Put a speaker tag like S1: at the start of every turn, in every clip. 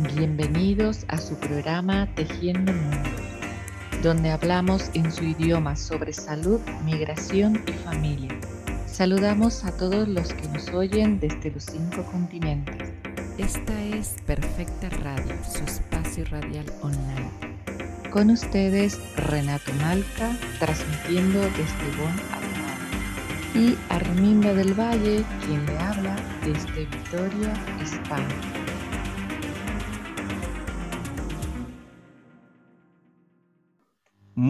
S1: Bienvenidos a su programa Tejiendo Mundos, donde hablamos en su idioma sobre salud, migración y familia. Saludamos a todos los que nos oyen desde los cinco continentes.
S2: Esta es Perfecta Radio, su espacio radial online.
S1: Con ustedes, Renato Malca, transmitiendo desde Bonn, Alemania. Y Arminda del Valle, quien le habla desde Vitoria, España.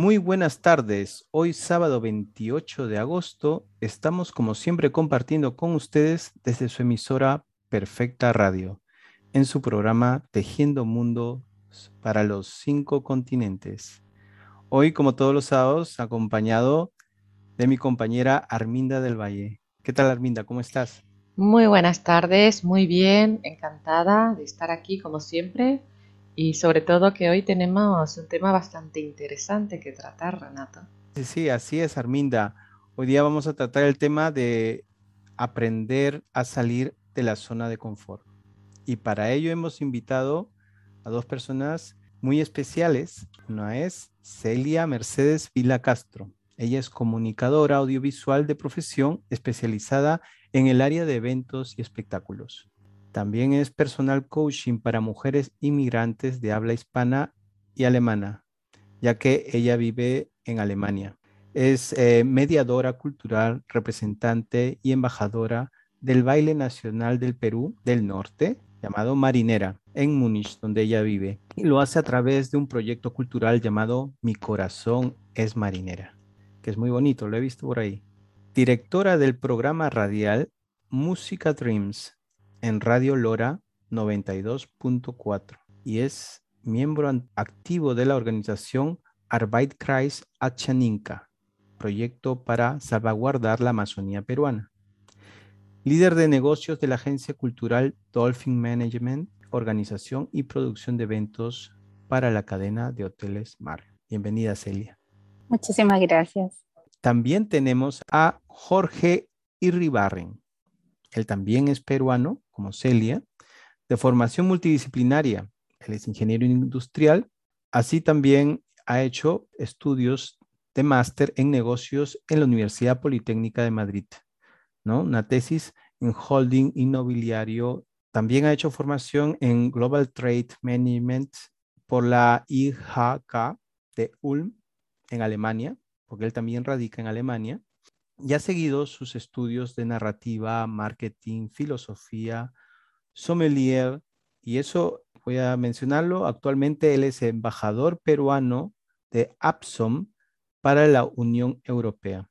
S3: Muy buenas tardes. Hoy sábado 28 de agosto estamos como siempre compartiendo con ustedes desde su emisora Perfecta Radio en su programa Tejiendo Mundos para los cinco continentes. Hoy como todos los sábados acompañado de mi compañera Arminda del Valle. ¿Qué tal Arminda? ¿Cómo estás?
S1: Muy buenas tardes, muy bien, encantada de estar aquí como siempre y sobre todo que hoy tenemos un tema bastante interesante que tratar, Renato.
S3: Sí, sí, así es, Arminda. Hoy día vamos a tratar el tema de aprender a salir de la zona de confort. Y para ello hemos invitado a dos personas muy especiales. Una es Celia Mercedes Vila Castro. Ella es comunicadora audiovisual de profesión especializada en el área de eventos y espectáculos. También es personal coaching para mujeres inmigrantes de habla hispana y alemana, ya que ella vive en Alemania. Es eh, mediadora cultural, representante y embajadora del baile nacional del Perú del Norte, llamado Marinera, en Múnich, donde ella vive. Y lo hace a través de un proyecto cultural llamado Mi corazón es marinera, que es muy bonito, lo he visto por ahí. Directora del programa radial Música Dreams, en Radio Lora 92.4 y es miembro activo de la organización Arbeitkreis Achaninka, proyecto para salvaguardar la Amazonía peruana. Líder de negocios de la agencia cultural Dolphin Management, organización y producción de eventos para la cadena de hoteles Mar. Bienvenida, Celia.
S4: Muchísimas gracias.
S3: También tenemos a Jorge Irribarren. Él también es peruano, como Celia, de formación multidisciplinaria. Él es ingeniero industrial. Así también ha hecho estudios de máster en negocios en la Universidad Politécnica de Madrid, ¿no? Una tesis en holding inmobiliario. También ha hecho formación en Global Trade Management por la IHK de Ulm en Alemania, porque él también radica en Alemania y ha seguido sus estudios de narrativa, marketing, filosofía, sommelier, y eso voy a mencionarlo. Actualmente él es embajador peruano de APSOM para la Unión Europea.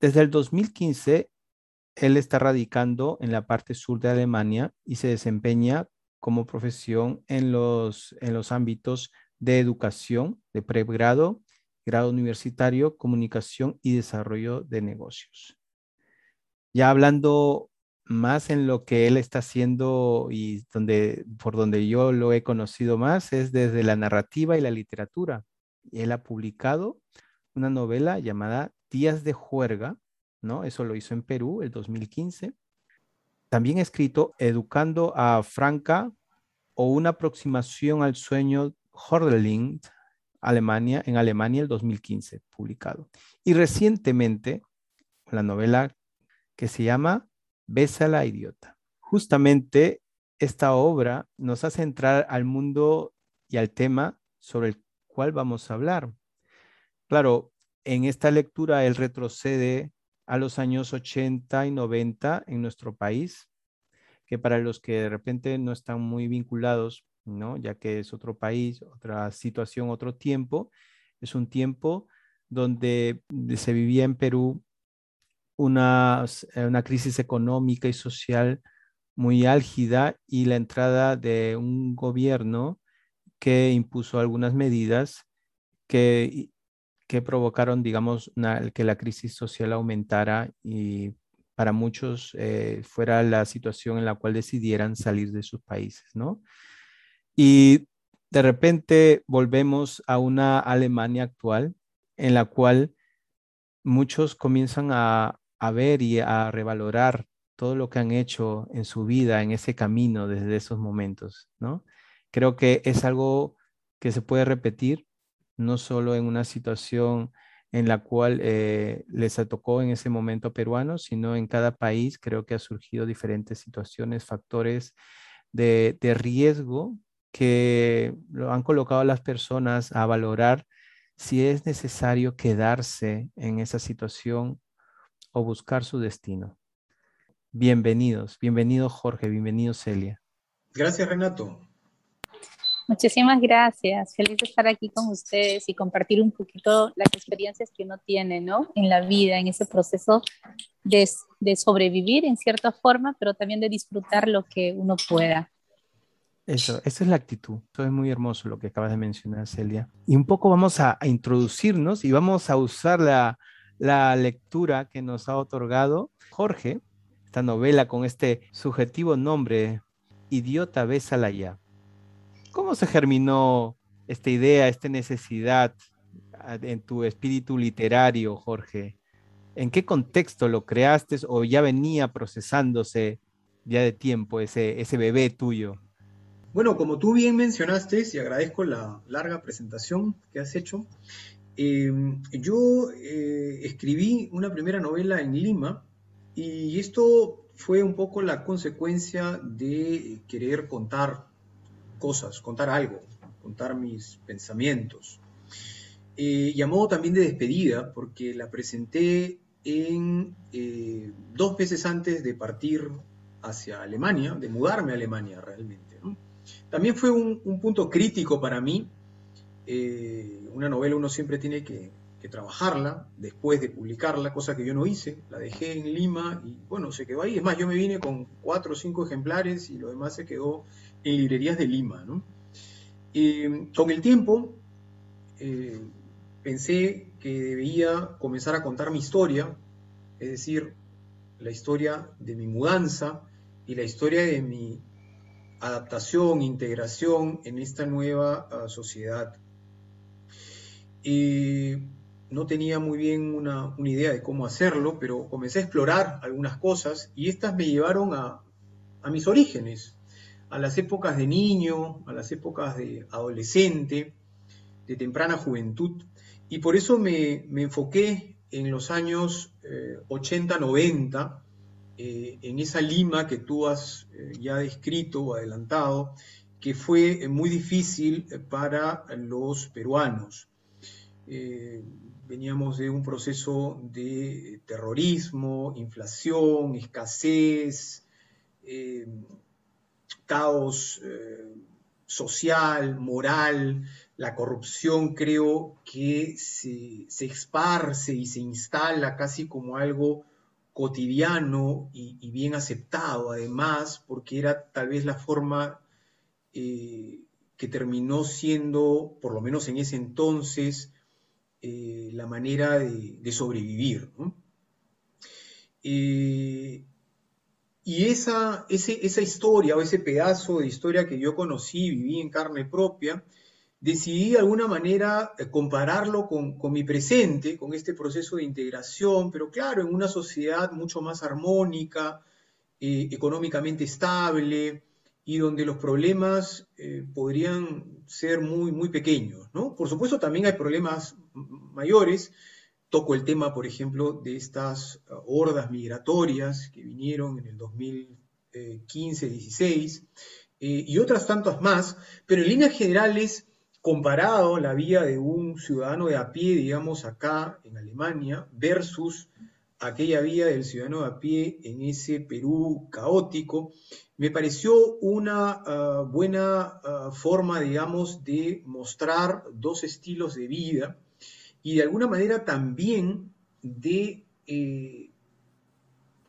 S3: Desde el 2015, él está radicando en la parte sur de Alemania y se desempeña como profesión en los, en los ámbitos de educación, de pregrado grado universitario, comunicación y desarrollo de negocios. Ya hablando más en lo que él está haciendo y donde, por donde yo lo he conocido más es desde la narrativa y la literatura. Él ha publicado una novela llamada Días de Juerga, ¿no? Eso lo hizo en Perú el 2015. También ha escrito Educando a Franca o una aproximación al sueño Hordeling Alemania, en Alemania el 2015, publicado. Y recientemente, la novela que se llama Besa la idiota. Justamente esta obra nos hace entrar al mundo y al tema sobre el cual vamos a hablar. Claro, en esta lectura él retrocede a los años 80 y 90 en nuestro país, que para los que de repente no están muy vinculados ¿no? Ya que es otro país, otra situación, otro tiempo. Es un tiempo donde se vivía en Perú una, eh, una crisis económica y social muy álgida y la entrada de un gobierno que impuso algunas medidas que, que provocaron, digamos, que la crisis social aumentara y para muchos eh, fuera la situación en la cual decidieran salir de sus países, ¿no? Y de repente volvemos a una Alemania actual en la cual muchos comienzan a, ver y a revalorar todo lo que han hecho en su vida, en ese camino desde esos momentos, ¿no? Creo que es algo que se puede repetir, no solo en una situación en la cual eh, les tocó en ese momento a peruanos, sino en cada país creo que ha surgido diferentes situaciones, factores de, de riesgo que lo han colocado a las personas a valorar si es necesario quedarse en esa situación o buscar su destino. Bienvenidos, bienvenido Jorge, bienvenido Celia.
S5: Gracias Renato.
S4: Muchísimas gracias. Feliz de estar aquí con ustedes y compartir un poquito las experiencias que uno tiene, ¿no? En la vida, en ese proceso de, de sobrevivir en cierta forma, pero también de disfrutar lo que uno pueda.
S3: Eso, esa es la actitud. Eso es muy hermoso lo que acabas de mencionar, Celia. Y un poco vamos a, introducirnos y vamos a usar la, la, lectura que nos ha otorgado Jorge, esta novela con este subjetivo nombre, Idiota Bésala ya. ¿Cómo se germinó esta idea, esta necesidad ah, en tu espíritu literario, Jorge? ¿En qué contexto lo creaste o ya venía procesándose ya de tiempo ese, ese bebé tuyo?
S5: Bueno, como tú bien mencionaste, y agradezco la larga presentación que has hecho, em, yo eh, escribí una primera novela en Lima y esto fue un poco la consecuencia de querer contar cosas, contar algo, contar mis pensamientos. Eh, y a modo también de despedida, porque la presenté en eh, dos meses antes de partir hacia Alemania, de mudarme a Alemania realmente. También fue un, punto crítico para mí. Eh, una novela uno siempre tiene que, trabajarla después de publicarla, cosa que yo no hice. La dejé en Lima y bueno, se quedó ahí. Es más, yo me vine con cuatro o cinco ejemplares y lo demás se quedó en librerías de Lima. con el tiempo eh, pensé que debía comenzar a contar mi historia, es decir, la historia de mi mudanza y la historia de mi adaptación, integración en esta nueva ah, sociedad. Y no tenía muy bien una, idea de cómo hacerlo, pero comencé a explorar algunas cosas y estas me llevaron a, mis orígenes, a las épocas de niño, a las épocas de adolescente, de temprana juventud. Y por eso me, enfoqué en los años 80-90 eh, en esa Lima que tú has eh, ya descrito o adelantado, que fue eh, muy difícil para los peruanos. veníamos de un proceso de terrorismo, inflación, escasez, caos social, moral, la corrupción creo que se, se, esparce y se instala casi como algo cotidiano y, bien aceptado, además, porque era tal vez la forma eh, que terminó siendo, por lo menos en ese entonces, eh, la manera de, sobrevivir. Eh, y esa, esa historia o ese pedazo de historia que yo conocí, viví en carne propia, decidí de alguna manera eh, compararlo con, mi presente, con este proceso de integración, pero claro, en una sociedad mucho más armónica, eh, económicamente estable y donde los problemas eh, podrían ser muy, muy pequeños. ¿no? Por supuesto, también hay problemas mayores. Toco el tema, por ejemplo, de estas uh, hordas migratorias que vinieron en el 2015-16 y otras tantas más, pero en líneas generales comparado la vida de un ciudadano de a pie, digamos, acá en Alemania, versus aquella vida del ciudadano de a pie en ese Perú caótico, me pareció una ah, buena ah, forma, digamos, de mostrar dos estilos de vida y de alguna manera también de eh,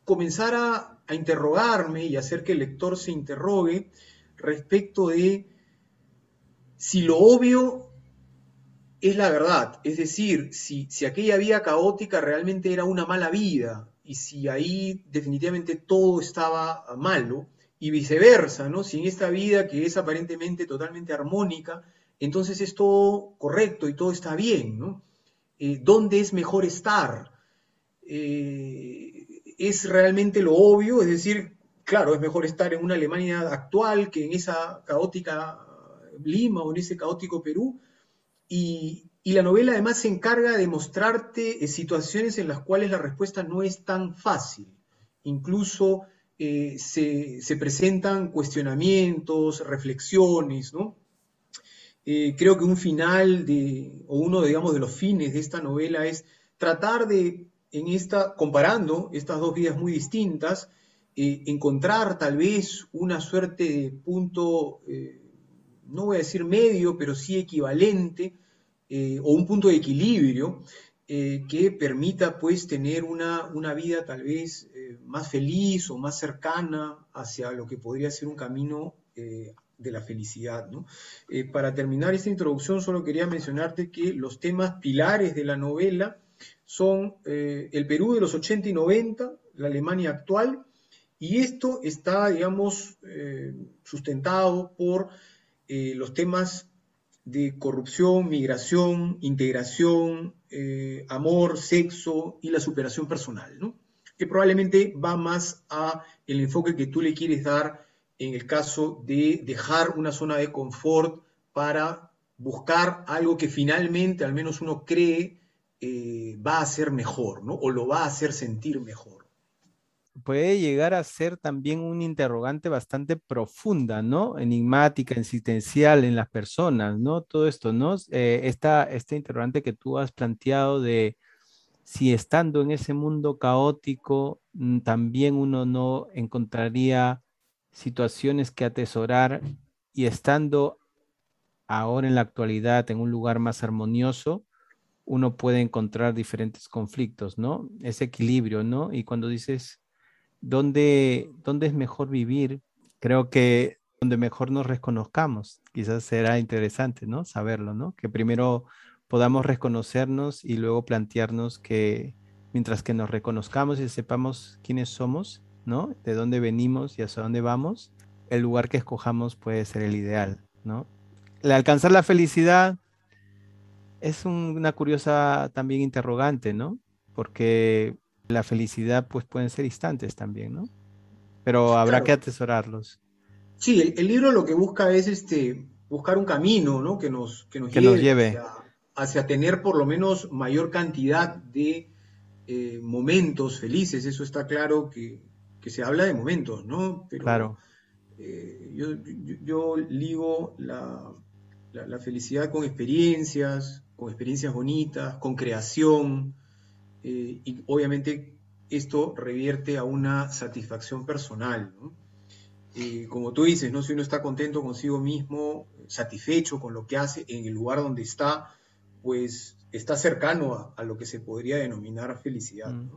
S5: comenzar a interrogarme y hacer que el lector se interrogue respecto de si lo obvio es la verdad, es decir, si, si aquella vida caótica realmente era una mala vida y si ahí definitivamente todo estaba malo y viceversa, ¿no? Si en esta vida que es aparentemente totalmente armónica, entonces es todo correcto y todo está bien, ¿no? Eh, ¿Dónde es mejor estar? Eh, ¿Es realmente lo obvio? Es decir, claro, es mejor estar en una Alemania actual que en esa caótica Lima o en ese caótico Perú. Y, la novela además se encarga de mostrarte eh, situaciones en las cuales la respuesta no es tan fácil. Incluso eh, se, presentan cuestionamientos, reflexiones, ¿no? Eh, creo que un final de, o uno, digamos, de los fines de esta novela es tratar de, en esta, comparando estas dos vidas muy distintas, encontrar tal vez una suerte de punto, no voy a decir medio, pero sí equivalente, o un punto de equilibrio que permita pues tener una, una vida tal vez más feliz o más cercana hacia lo que podría ser un camino eh, de la felicidad. Eh, para terminar esta introducción, solo quería mencionarte que los temas pilares de la novela son eh, el Perú de los 80 y 90, la Alemania actual, y esto está, digamos, sustentado por los temas de corrupción, migración, integración, amor, sexo y la superación personal. ¿no? que probablemente va más a el enfoque que tú le quieres dar en el caso de dejar una zona de confort para buscar algo que finalmente, al menos uno cree, eh, va a ser mejor, ¿no? O lo va a hacer sentir mejor.
S3: Puede llegar a ser también un interrogante bastante profunda, ¿no? Enigmática, existencial en las personas, ¿no? Todo esto, ¿no? Eh, este interrogante que tú has planteado de si estando en ese mundo caótico mm, también uno no encontraría situaciones que atesorar y estando ahora en la actualidad en un lugar más armonioso, uno puede encontrar diferentes conflictos, ¿no? Ese equilibrio, ¿no? Y cuando dices, ¿dónde, dónde es mejor vivir? Creo que donde mejor nos reconozcamos, quizás será interesante, ¿no? Saberlo, ¿no? Que primero podamos reconocernos y luego plantearnos que mientras que nos reconozcamos y sepamos quiénes somos, ¿no? De dónde venimos y hacia dónde vamos, el lugar que escojamos puede ser el ideal, ¿no? El alcanzar la felicidad es una curiosa también interrogante, ¿no? Porque la felicidad pues pueden ser instantes también, ¿no? Pero habrá que atesorarlos.
S5: Sí, el, libro lo que busca es este buscar un camino, ¿no? Que nos, que
S3: nos lleve,
S5: hacia tener por lo menos mayor cantidad de eh, momentos felices. Eso está claro que, se habla de momentos, ¿no?
S3: Pero, claro.
S5: Eh, yo, ligo la, felicidad con experiencias, con experiencias bonitas, con creación, eh, y obviamente esto revierte a una satisfacción personal, ¿no? como tú dices, ¿no? Si uno está contento consigo mismo, satisfecho con lo que hace en el lugar donde está, pues está cercano a, lo que se podría denominar felicidad. Mm.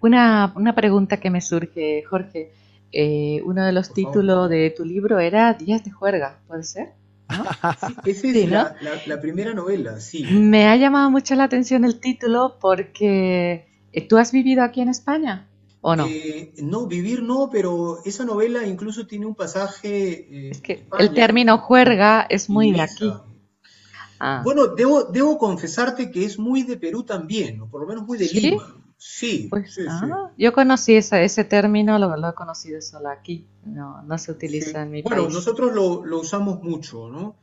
S1: Una, pregunta que me surge, Jorge. Eh, uno de los títulos de tu libro era Días de Juerga, ¿puede ser?
S5: esa es la, primera novela, sí.
S1: Me ha llamado mucho la atención el título porque eh, tú has vivido aquí en España. ¿O no?
S5: Eh, no, vivir no, pero esa novela incluso tiene un pasaje.
S1: es que el término juerga es muy de aquí.
S5: Ah. Bueno, debo, debo confesarte que es muy de Perú también, o por lo menos muy de Lima. Sí,
S1: pues, ah, yo conocí ese, ese término, lo, lo, he conocido solo aquí, no, no se utiliza en mi
S5: bueno, país. Bueno, nosotros lo, usamos mucho, ¿no?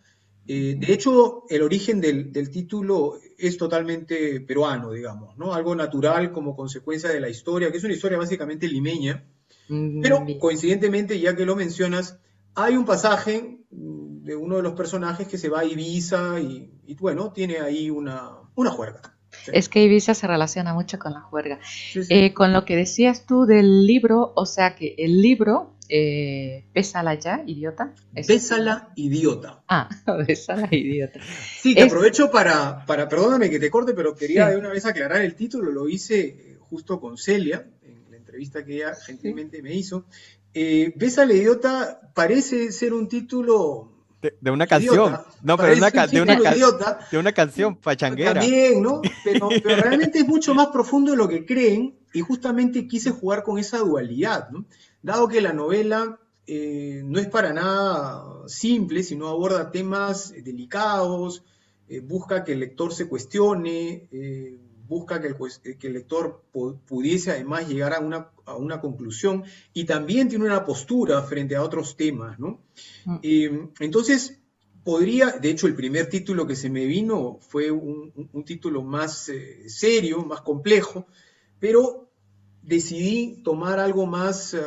S5: Eh, de hecho, el origen del, título es totalmente peruano, digamos, ¿no? Algo natural como consecuencia de la historia, que es una historia básicamente limeña, mm, pero coincidentemente, ya que lo mencionas, hay un pasaje de uno de los personajes que se va a Ibiza y, bueno, tiene ahí una, una juerga.
S1: Es que Ibiza se relaciona mucho con la juerga. Eh, con lo que decías tú del libro, o sea que el libro, eh, Bésala ya, idiota.
S5: Bésala, idiota.
S1: Ah, Bésala, idiota.
S5: Sí, que aprovecho para, para, perdóname que te corte, pero quería de una vez aclarar el título, lo hice eh, justo con Celia, en la entrevista que ella gentilmente me hizo. Eh, Bésala, idiota parece ser un título
S3: de, una canción. No, pero una, de, una, de una canción pachanguera.
S5: También, ¿no? Pero, realmente es mucho más profundo de lo que creen y justamente quise jugar con esa dualidad, ¿no? Dado que la novela eh, no es para nada simple, sino aborda temas delicados, eh, busca que el lector se cuestione, eh, busca que el, que el lector pudiese además llegar a una, a una, conclusión y también tiene una postura frente a otros temas, ¿no? Mm. entonces, podría, de hecho el primer título que se me vino fue un, título más eh, serio, más complejo, pero decidí tomar algo más eh,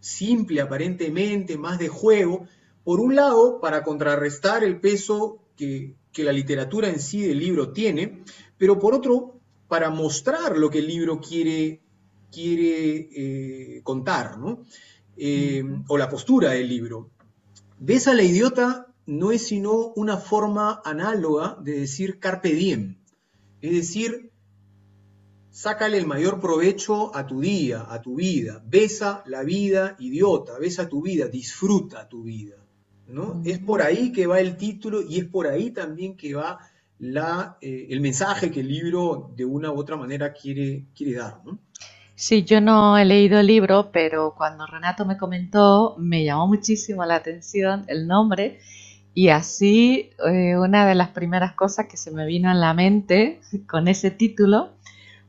S5: simple aparentemente, más de juego, por un lado, para contrarrestar el peso que, la literatura en sí del libro tiene, pero por otro, para mostrar lo que el libro quiere, quiere eh, contar, ¿no? o la postura del libro. Ves a la idiota no es sino una forma análoga de decir carpe diem, es decir, sácale el mayor provecho a tu día, a tu vida, besa la vida idiota, besa tu vida, disfruta tu vida. ¿no? Es por ahí que va el título y es por ahí también que va la, eh, el mensaje que el libro de una u otra manera quiere, quiere dar.
S1: Sí, yo no he leído el libro, pero cuando Renato me comentó, me llamó muchísimo la atención el nombre y así eh, una de las primeras cosas que se me vino en la mente con ese título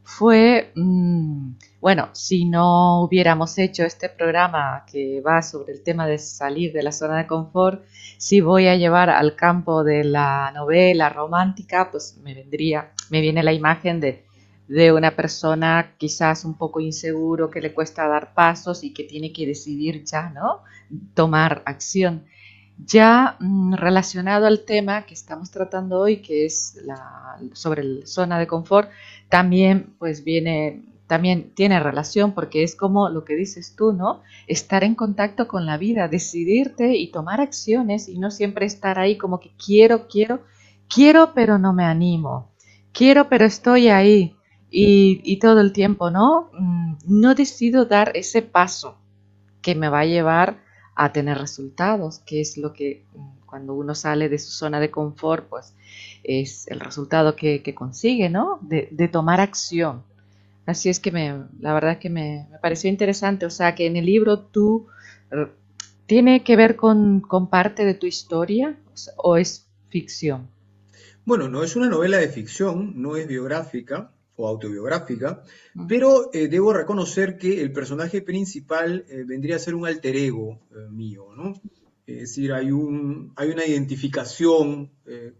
S1: fue, mm, bueno, si no hubiéramos hecho este programa que va sobre el tema de salir de la zona de confort, si voy a llevar al campo de la novela romántica, pues me vendría, me viene la imagen de, de una persona quizás un poco inseguro, que le cuesta dar pasos y que tiene que decidir ya, ¿no? Tomar acción. Ya mm, relacionado al tema que estamos tratando hoy, que es sobre la zona de confort, también pues viene, también tiene relación porque es como lo que dices tú, ¿no? Estar en contacto con la vida, decidirte y tomar acciones y no siempre estar ahí como que quiero, quiero, quiero pero no me animo, quiero pero estoy ahí y, todo el tiempo, ¿no? Mm, no decido dar ese paso que me va a llevar a tener resultados, que es lo que mm, cuando uno sale de su zona de confort, pues es el resultado que, consigue, ¿no? De, tomar acción. Así es que me, la verdad es que me, pareció interesante, o sea, que en el libro tú tiene que ver con, con parte de tu historia o es ficción.
S5: Bueno, no es una novela de ficción, no es biográfica, o autobiográfica, pero eh, debo reconocer que el personaje principal eh, vendría a ser un alter ego eh, mío, ¿no? Es decir, hay, un, hay una identificación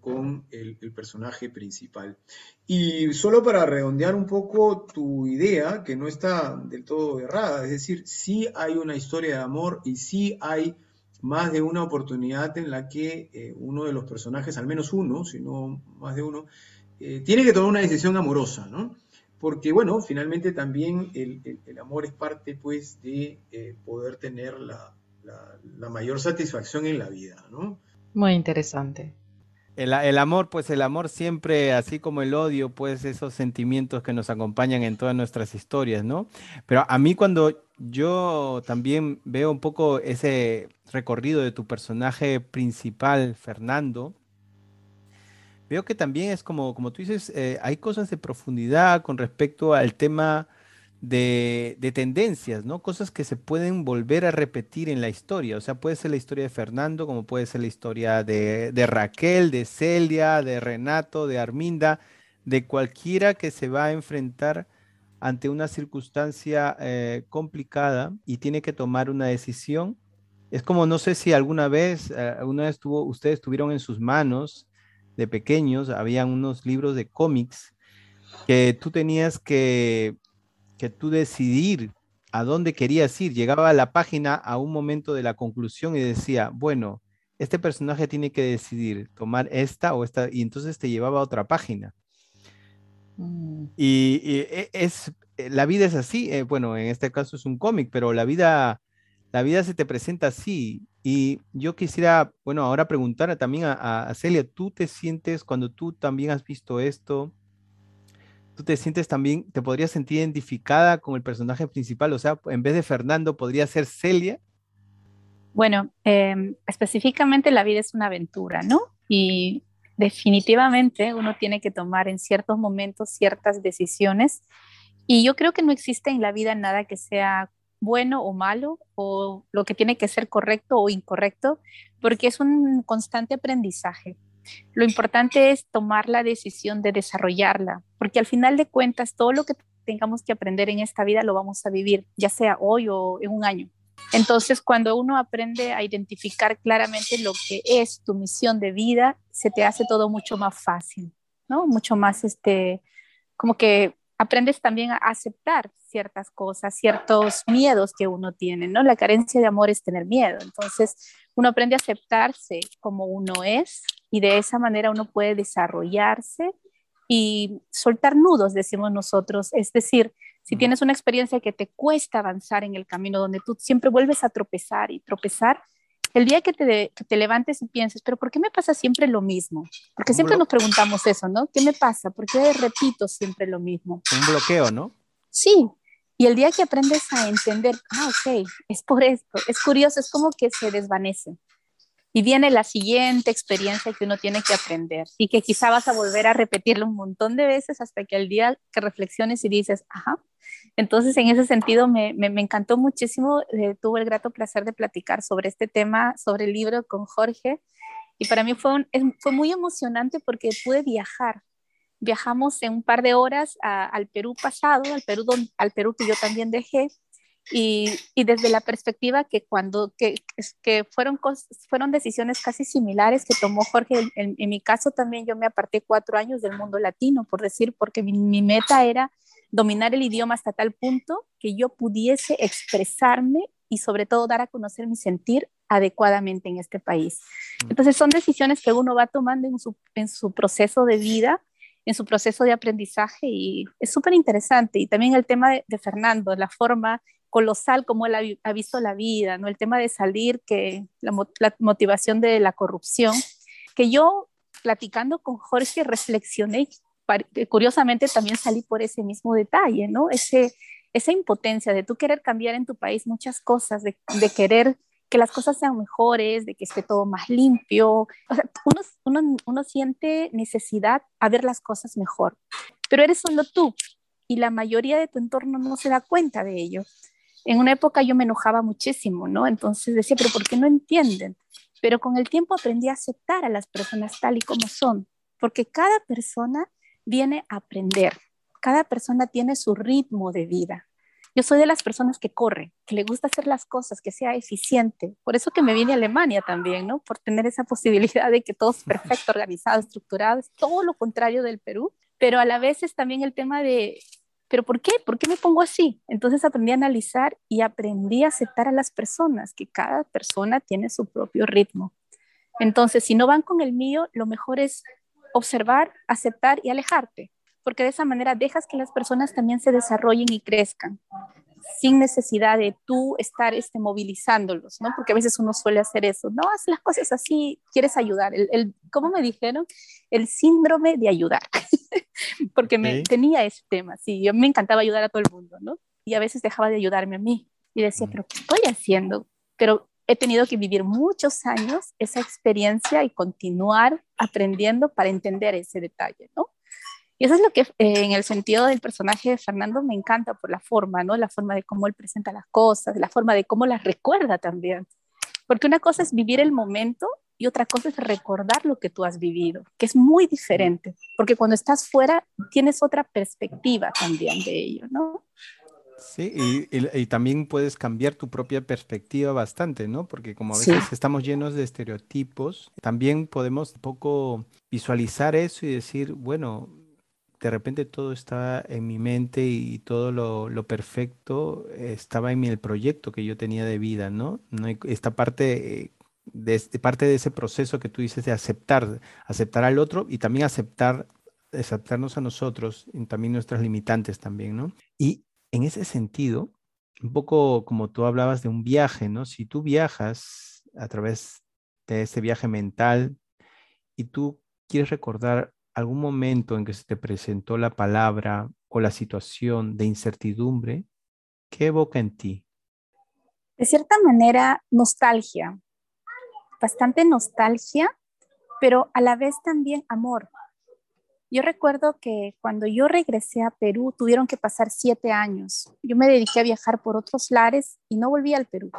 S5: con el, el, personaje principal. Y solo para redondear un poco tu idea, que no está del todo errada, es decir, sí hay una historia de amor y sí hay más de una oportunidad en la que uno de los personajes, al menos uno, si no más de uno, eh, tiene que tomar una decisión amorosa, ¿no? Porque, bueno, finalmente también el, amor es parte, pues, de eh, poder tener la, mayor satisfacción en la vida, ¿no?
S1: Muy interesante.
S3: El, el, amor, pues el amor siempre, así como el odio, pues esos sentimientos que nos acompañan en todas nuestras historias, ¿no? Pero a mí cuando yo también veo un poco ese recorrido de tu personaje principal, Fernando, veo que también es como, como tú dices, eh, hay cosas de profundidad con respecto al tema de, tendencias, ¿no? Cosas que se pueden volver a repetir en la historia. O sea, puede ser la historia de Fernando, como puede ser la historia de, Raquel, de Celia, de Renato, de Arminda, de cualquiera que se va a enfrentar ante una circunstancia eh, complicada y tiene que tomar una decisión. Es como, no sé si alguna vez, eh, alguna vez tuvo, ustedes tuvieron en sus manos de pequeños, había unos libros de cómics que tú tenías que, que tú decidir a dónde querías ir. Llegaba a la página a un momento de la conclusión y decía, bueno, este personaje tiene que decidir tomar esta o esta, y entonces te llevaba a otra página. Mm. Y, e, es, eh, la vida es así, eh, bueno, en este caso es un cómic, pero la vida, la vida se te presenta así y yo quisiera, bueno, ahora preguntar también a, Celia, ¿tú te sientes cuando tú también has visto esto? ¿Tú te sientes también, te podrías sentir identificada con el personaje principal? O sea, en vez de Fernando, ¿podría ser Celia?
S4: Bueno, em, específicamente la vida es una aventura, ¿no? Y definitivamente uno tiene que tomar en ciertos momentos ciertas decisiones. Y yo creo que no existe en la vida nada que sea bueno o malo o lo que tiene que ser correcto o incorrecto, porque es un constante aprendizaje. Lo importante es tomar la decisión de desarrollarla, porque al final de cuentas todo lo que tengamos que aprender en esta vida lo vamos a vivir, ya sea hoy o en un año. Entonces, cuando uno aprende a identificar claramente lo que es tu misión de vida, se te hace todo mucho más fácil, ¿no? Mucho más, este, como que aprendes también a aceptar ciertas cosas, ciertos miedos que uno tiene, ¿no? La carencia de amor es tener miedo. Entonces, uno aprende a aceptarse como uno es y de esa manera uno puede desarrollarse y soltar nudos, decimos nosotros. Es decir, si tienes una experiencia que te cuesta avanzar en el camino, donde tú siempre vuelves a tropezar y tropezar, el día que te, te levantes y pienses, pero ¿por qué me pasa siempre lo mismo? Porque siempre nos preguntamos eso, ¿no? ¿Qué me pasa? ¿Por qué repito siempre lo mismo?
S3: Un bloqueo, ¿no?
S4: Sí, y el día que aprendes a entender, ah, ok, es por esto, es curioso, es como que se desvanece. Y viene la siguiente experiencia que uno tiene que aprender y que quizá vas a volver a repetirlo un montón de veces hasta que el día que reflexiones y dices, ajá. Entonces, en ese sentido, me, me, encantó muchísimo. Eh, tuve el grato placer de platicar sobre este tema, sobre el libro con Jorge. Y para mí fue, fue muy emocionante porque pude viajar viajamos en un par de horas al Perú pasado, al Perú, al Perú que yo también dejé, y, y desde la perspectiva que cuando, que, que fueron, fueron decisiones casi similares que tomó Jorge, en, en, mi caso también yo me aparté cuatro años del mundo latino, por decir, porque mi, mi meta era dominar el idioma hasta tal punto que yo pudiese expresarme y sobre todo dar a conocer mi sentir adecuadamente en este país. Mm. Entonces son decisiones que uno va tomando en su, en su proceso de vida en su proceso de aprendizaje y es súper interesante. Y también el tema de, Fernando, la forma colosal como él ha, visto la vida, ¿no? El tema de salir, que la, motivación de la corrupción, que yo platicando con Jorge reflexioné, curiosamente también salí por ese mismo detalle, ¿no? Ese, esa impotencia de tú querer cambiar en tu país muchas cosas, de, de querer que las cosas sean mejores, de que esté todo más limpio. O sea, uno, uno, uno siente necesidad a ver las cosas mejor, pero eres solo tú y la mayoría de tu entorno no se da cuenta de ello. En una época yo me enojaba muchísimo, ¿no? Entonces decía, pero ¿por qué no entienden? Pero con el tiempo aprendí a aceptar a las personas tal y como son, porque cada persona viene a aprender, cada persona tiene su ritmo de vida. Yo soy de las personas que corre, que le gusta hacer las cosas, que sea eficiente. Por eso que me vine a Alemania también, ¿no? Por tener esa posibilidad de que todo es perfecto, organizado, estructurado. Es todo lo contrario del Perú. Pero a la vez es también el tema de, ¿pero por qué? ¿Por qué me pongo así? Entonces aprendí a analizar y aprendí a aceptar a las personas, que cada persona tiene su propio ritmo. Entonces, si no van con el mío, lo mejor es observar, aceptar y alejarte porque de esa manera dejas que las personas también se desarrollen y crezcan sin necesidad de tú estar este, movilizándolos, ¿no? Porque a veces uno suele hacer eso, no, haz las cosas así, quieres ayudar. El, el ¿Cómo me dijeron? El síndrome de ayudar, porque me, tenía ese tema, sí, yo me encantaba ayudar a todo el mundo, ¿no? Y a veces dejaba de ayudarme a mí y decía, mm. pero ¿qué estoy haciendo? Pero he tenido que vivir muchos años esa experiencia y continuar aprendiendo para entender ese detalle, ¿no? Y eso es lo que eh, en el sentido del personaje de Fernando me encanta por la forma, ¿no? La forma de cómo él presenta las cosas, la forma de cómo las recuerda también. Porque una cosa es vivir el momento y otra cosa es recordar lo que tú has vivido, que es muy diferente, porque cuando estás fuera tienes otra perspectiva también de ello, ¿no?
S3: Sí, y, y, también puedes cambiar tu propia perspectiva bastante, ¿no? Porque como a veces sí. estamos llenos de estereotipos, también podemos un poco visualizar eso y decir, bueno, de repente todo estaba en mi mente y todo lo, lo perfecto estaba en el proyecto que yo tenía de vida, ¿no? esta parte de, este, parte de ese proceso que tú dices de aceptar, aceptar al otro y también aceptar, aceptarnos a nosotros y también nuestras limitantes también, ¿no? Y en ese sentido, un poco como tú hablabas de un viaje, ¿no? Si tú viajas a través de ese viaje mental y tú quieres recordar algún momento en que se te presentó la palabra o la situación de incertidumbre, ¿qué evoca en ti?
S4: De cierta manera, nostalgia, bastante nostalgia, pero a la vez también amor. Yo recuerdo que cuando yo regresé a Perú tuvieron que pasar siete años. Yo me dediqué a viajar por otros lares y no volví al Perú.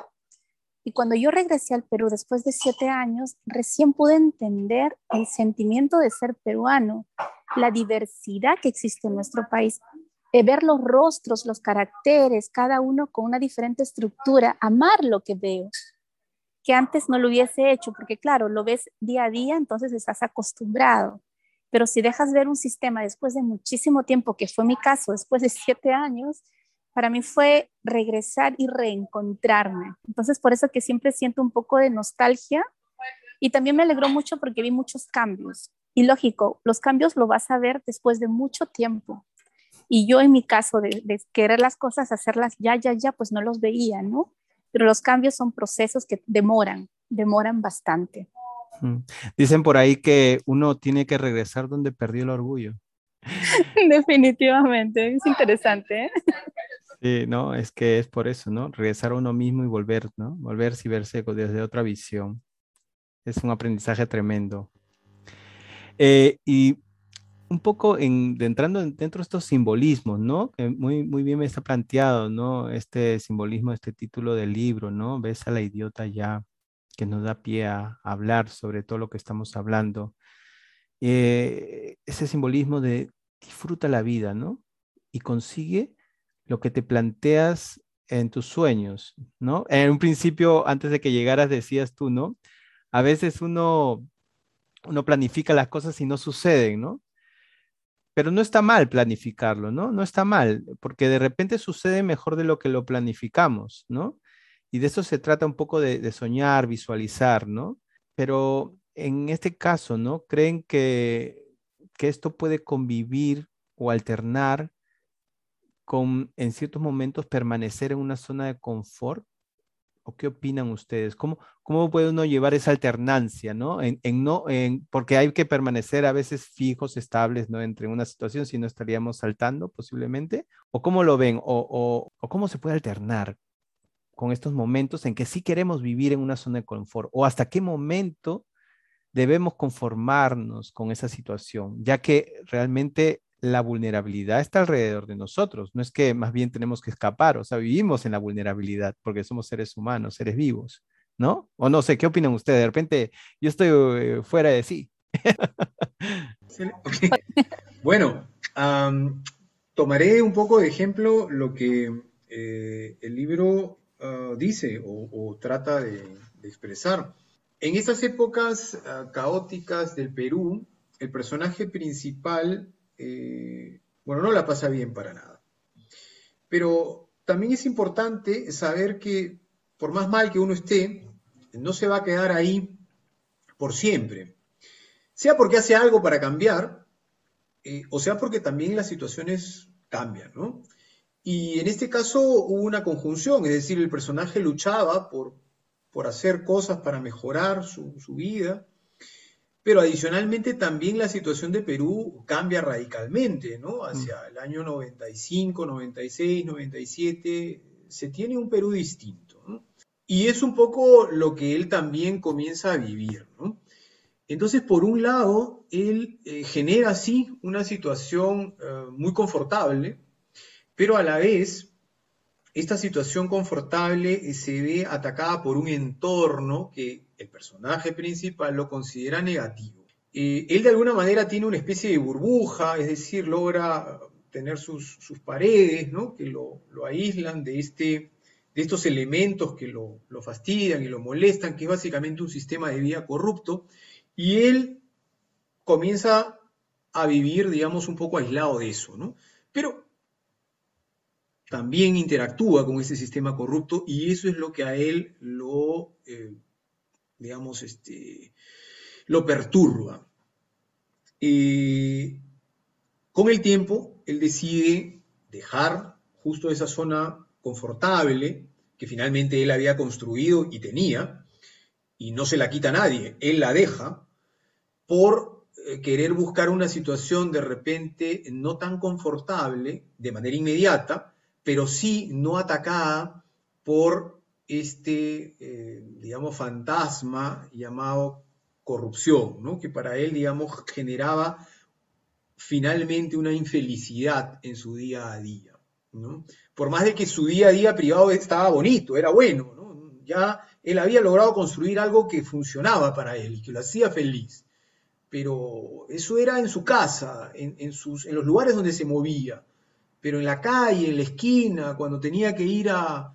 S4: Y cuando yo regresé al Perú después de siete años, recién pude entender el sentimiento de ser peruano, la diversidad que existe en nuestro país. eh, ver los rostros, los caracteres, cada uno con una diferente estructura, amar lo que veo, que antes no lo hubiese hecho, porque claro, lo ves día a día, entonces estás acostumbrado. Pero si dejas ver un sistema después de muchísimo tiempo, que fue mi caso, después de siete años, para mí fue regresar y reencontrarme. Entonces, por eso que siempre siento un poco de nostalgia y también me alegró mucho porque vi muchos cambios. Y lógico, los cambios lo vas a ver después de mucho tiempo. Y yo en mi caso de, querer las cosas, hacerlas ya, ya, ya, pues no los veía, ¿no? Pero los cambios son procesos que demoran, demoran bastante.
S3: Dicen por ahí que uno tiene que regresar donde perdió el orgullo.
S4: Definitivamente, es interesante. ¿eh?
S3: Sí, no, es que es por eso, ¿no? Regresar a uno mismo y volver, ¿no? Volver y verse desde otra visión. Es un aprendizaje tremendo. Eh, y un poco en, entrando dentro de estos simbolismos, ¿no? Muy, muy bien me está planteado, ¿no? Este simbolismo, este título del libro, ¿no? Ves a la idiota ya, que nos da pie a hablar sobre todo lo que estamos hablando. Eh, ese simbolismo de disfruta la vida, ¿no? Y consigue lo que te planteas en tus sueños, ¿no? En un principio, antes de que llegaras, decías tú, ¿no? A veces uno, uno planifica las cosas y no suceden, ¿no? pero no está mal planificarlo, ¿no? No está mal, porque de repente sucede mejor de lo que lo planificamos, ¿no? Y de eso se trata un poco de, soñar, visualizar, ¿no? Pero en este caso, ¿no? ¿Creen que, que esto puede convivir o alternar con, en ciertos momentos, permanecer en una zona de confort? qué opinan ustedes? ¿Cómo, cómo puede uno llevar esa alternancia, ¿no? En, no en, porque hay que permanecer a veces fijos, estables, ¿no? Entre una situación, si no estaríamos saltando posiblemente. ¿O cómo lo ven? O, o, cómo se puede alternar con estos momentos en que sí queremos vivir en una zona de confort? ¿O hasta qué momento debemos conformarnos con esa situación? Ya que realmente la vulnerabilidad está alrededor de nosotros, no es que más bien tenemos que escapar, o sea, vivimos en la vulnerabilidad porque somos seres humanos, seres vivos, ¿no? O no sé, ¿qué opinan ustedes? De repente yo estoy eh, fuera de sí.
S5: Bueno, tomaré un poco de ejemplo lo que eh, el libro ah, dice o, trata de, expresar. En esas épocas ah, caóticas del Perú, el personaje principal eh, bueno, no la pasa bien para nada. Pero también es importante saber que por más mal que uno esté, no se va a quedar ahí por siempre. Sea porque hace algo para cambiar, eh, o sea porque también las situaciones cambian, ¿no? Y en este caso hubo una conjunción, es decir, el personaje luchaba por, por hacer cosas para mejorar su, su vida, pero adicionalmente también la situación de Perú cambia radicalmente, ¿no? Hacia el año 95, 96, 97, se tiene un Perú distinto, ¿no? Y es un poco lo que él también comienza a vivir, ¿no? Entonces, por un lado, él eh, genera así una situación eh, muy confortable, pero a la vez, esta situación confortable eh, se ve atacada por un entorno que el personaje principal lo considera negativo. Eh, él de alguna manera tiene una especie de burbuja, es decir, logra tener sus, paredes, ¿no? que lo, aíslan de, este, de estos elementos que lo, fastidian y lo molestan, que es básicamente un sistema de vida corrupto, y él comienza a vivir, digamos, un poco aislado de eso, ¿no? Pero también interactúa con ese sistema corrupto y eso es lo que a él lo eh, digamos, este, lo perturba. Y con el tiempo, él decide dejar justo esa zona confortable que finalmente él había construido y tenía, y no se la quita a nadie, él la deja por eh, querer buscar una situación de repente no tan confortable de manera inmediata, pero sí no atacada por este, eh, digamos, fantasma llamado corrupción, ¿no? que para él, digamos, generaba finalmente una infelicidad en su día a día. ¿no? Por más de que su día a día privado estaba bonito, era bueno, ¿no? ya él había logrado construir algo que funcionaba para él y que lo hacía feliz. Pero eso era en su casa, en, sus, en los lugares donde se movía. Pero en la calle, en la esquina, cuando tenía que ir a,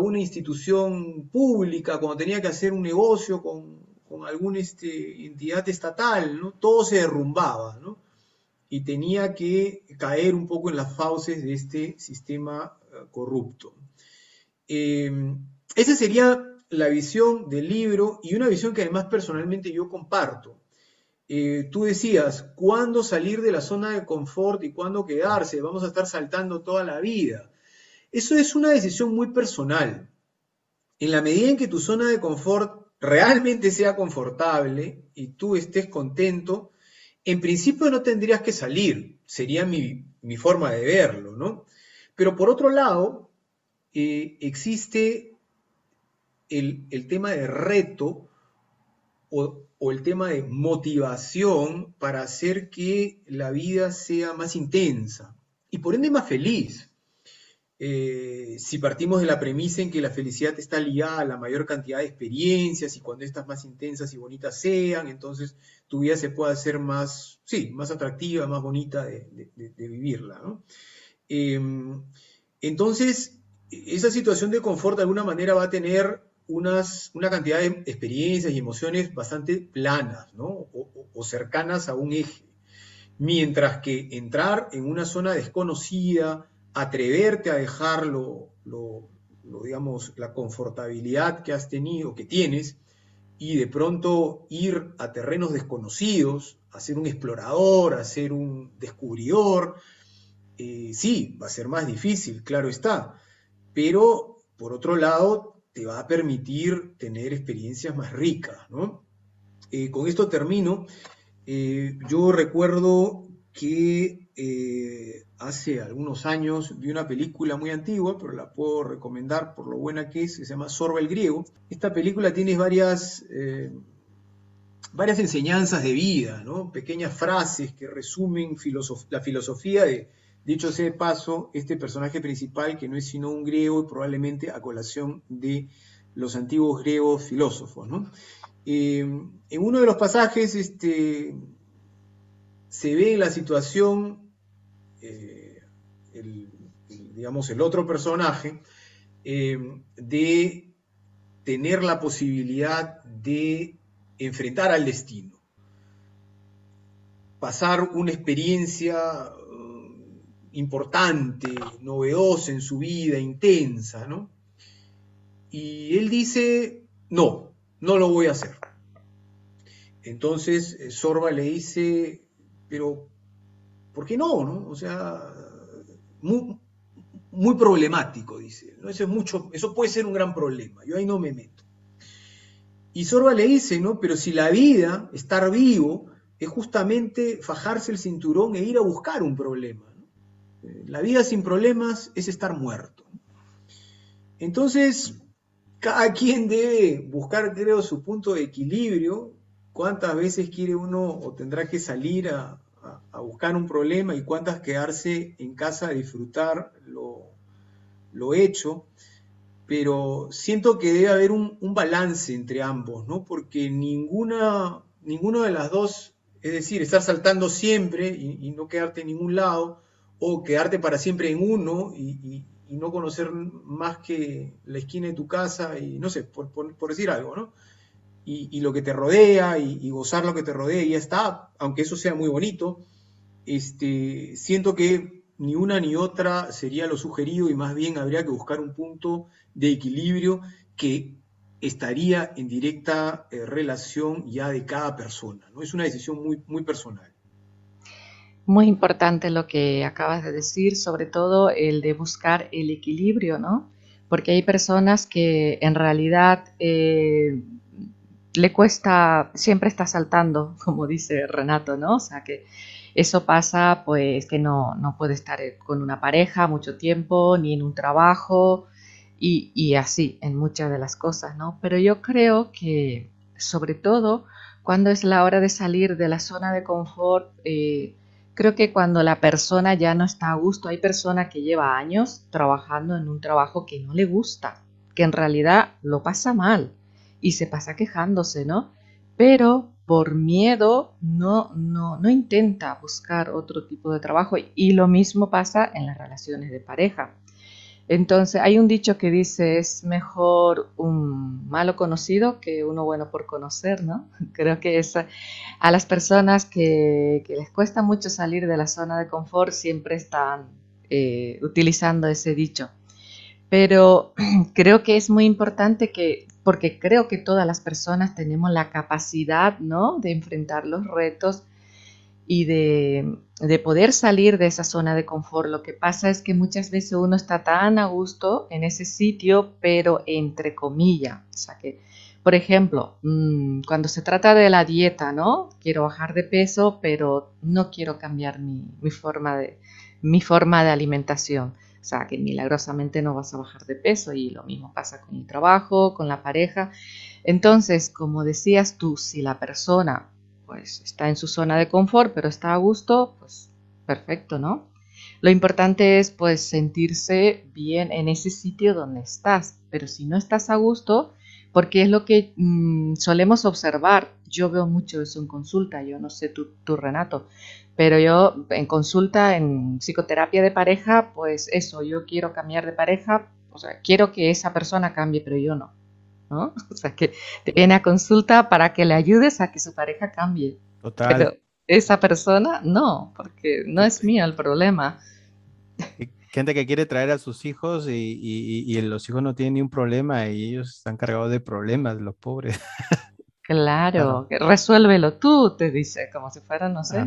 S5: una institución pública, cuando tenía que hacer un negocio con, alguna este, entidad estatal, todo se derrumbaba, y tenía que caer un poco en las fauces de este sistema eh, corrupto. Eh, esa sería la visión del libro y una visión que además personalmente yo comparto. Eh, tú decías, ¿cuándo salir de la zona de confort y cuándo quedarse? Vamos a estar saltando toda la vida. Eso es una decisión muy personal. En la medida en que tu zona de confort realmente sea confortable y tú estés contento, en principio no tendrías que salir, sería mi, forma de verlo, ¿no? Pero por otro lado, eh, existe el, tema de reto o, el tema de motivación para hacer que la vida sea más intensa y por ende más feliz. Eh, si partimos de la premisa en que la felicidad está ligada a la mayor cantidad de experiencias y cuando estas más intensas y bonitas sean, entonces tu vida se puede hacer más, sí, más atractiva, más bonita de, vivirla. Em, entonces, esa situación de confort de alguna manera va a tener unas, una cantidad de experiencias y emociones bastante planas o cercanas a un eje. Mientras que entrar en una zona desconocida, atreverte a dejarlo, lo, digamos, la confortabilidad que has tenido, que tienes, y de pronto ir a terrenos desconocidos, a ser un explorador, a ser un descubridor, eh, sí, va a ser más difícil, claro está, pero por otro lado te va a permitir tener experiencias más ricas, ¿no? Eh, con esto termino. Eh, yo recuerdo que eh, hace algunos años vi una película muy antigua, pero la puedo recomendar por lo buena que es, que se llama Sorba el Griego. Esta película tiene varias, varias enseñanzas de vida, ¿no? pequeñas frases que resumen la filosofía de, dicho sea de paso, este personaje principal que no es sino un griego y probablemente a colación de los antiguos griegos filósofos. Eh, en uno de los pasajes, este, se ve la situación, eh, digamos, el otro personaje, eh, de tener la posibilidad de enfrentar al destino, pasar una experiencia importante, novedosa en su vida, intensa, ¿no? Y él dice, no, no lo voy a hacer. Entonces eh, Sorba le dice, pero ¿por qué no? no? O sea, muy, problemático, dice. Eso, es mucho, eso puede ser un gran problema, yo ahí no me meto. Y Sorba le dice, ¿no? Pero si la vida, estar vivo, es justamente fajarse el cinturón e ir a buscar un problema. Eh, la vida sin problemas es estar muerto. Entonces, cada quien debe buscar, creo, su punto de equilibrio cuántas veces quiere uno o tendrá que salir a, buscar un problema y cuántas quedarse en casa a disfrutar lo, hecho, pero siento que debe haber un, balance entre ambos, ¿no? Porque ninguna, ninguna de las dos, es decir, estar saltando siempre y, no quedarte en ningún lado, o quedarte para siempre en uno y, no conocer más que la esquina de tu casa y no sé, por, decir algo, ¿no? y, lo que te rodea y, gozar lo que te rodea y ya está, aunque eso sea muy bonito, este, siento que ni una ni otra sería lo sugerido y más bien habría que buscar un punto de equilibrio que estaría en directa eh, relación ya de cada persona. ¿no? Es una decisión muy, muy personal.
S1: Muy importante lo que acabas de decir, sobre todo el de buscar el equilibrio, ¿no? Porque hay personas que en realidad eh, le cuesta, siempre está saltando, como dice Renato, ¿no? O sea que eso pasa pues que no, no puede estar con una pareja mucho tiempo, ni en un trabajo y, así en muchas de las cosas, ¿no? Pero yo creo que sobre todo cuando es la hora de salir de la zona de confort, eh, creo que cuando la persona ya no está a gusto, hay personas que lleva años trabajando en un trabajo que no le gusta, que en realidad lo pasa mal y se pasa quejándose, ¿no? pero por miedo no, no, no intenta buscar otro tipo de trabajo y lo mismo pasa en las relaciones de pareja. Entonces, hay un dicho que dice, es mejor un malo conocido que uno bueno por conocer, ¿no? Creo que es a las personas que, les cuesta mucho salir de la zona de confort siempre están eh, utilizando ese dicho. Pero creo que es muy importante que, porque creo que todas las personas tenemos la capacidad, ¿no? De enfrentar los retos y de, poder salir de esa zona de confort. Lo que pasa es que muchas veces uno está tan a gusto en ese sitio, pero entre comillas. O sea que, por ejemplo, mm, cuando se trata de la dieta, ¿no? Quiero bajar de peso, pero no quiero cambiar mi, forma, de, mi forma de alimentación. O sea, que milagrosamente no vas a bajar de peso y lo mismo pasa con el trabajo, con la pareja. Entonces, como decías tú, si la persona pues está en su zona de confort, pero está a gusto, pues perfecto, ¿no? Lo importante es pues sentirse bien en ese sitio donde estás, pero si no estás a gusto, porque es lo que mm, solemos observar, yo veo mucho eso en consulta, yo no sé tú, tú, Renato, pero yo en consulta, en psicoterapia de pareja, pues eso, yo quiero cambiar de pareja, o sea, quiero que esa persona cambie, pero yo no. ¿No? O sea, que te viene a consulta para que le ayudes a que su pareja cambie. Total. Pero esa persona no, porque no es mío el problema.
S3: Gente que quiere traer a sus hijos y, los hijos no tienen ni un problema y ellos están cargados de problemas, los pobres.
S1: Claro, resuélvelo tú, te dice, como si fuera, no sé,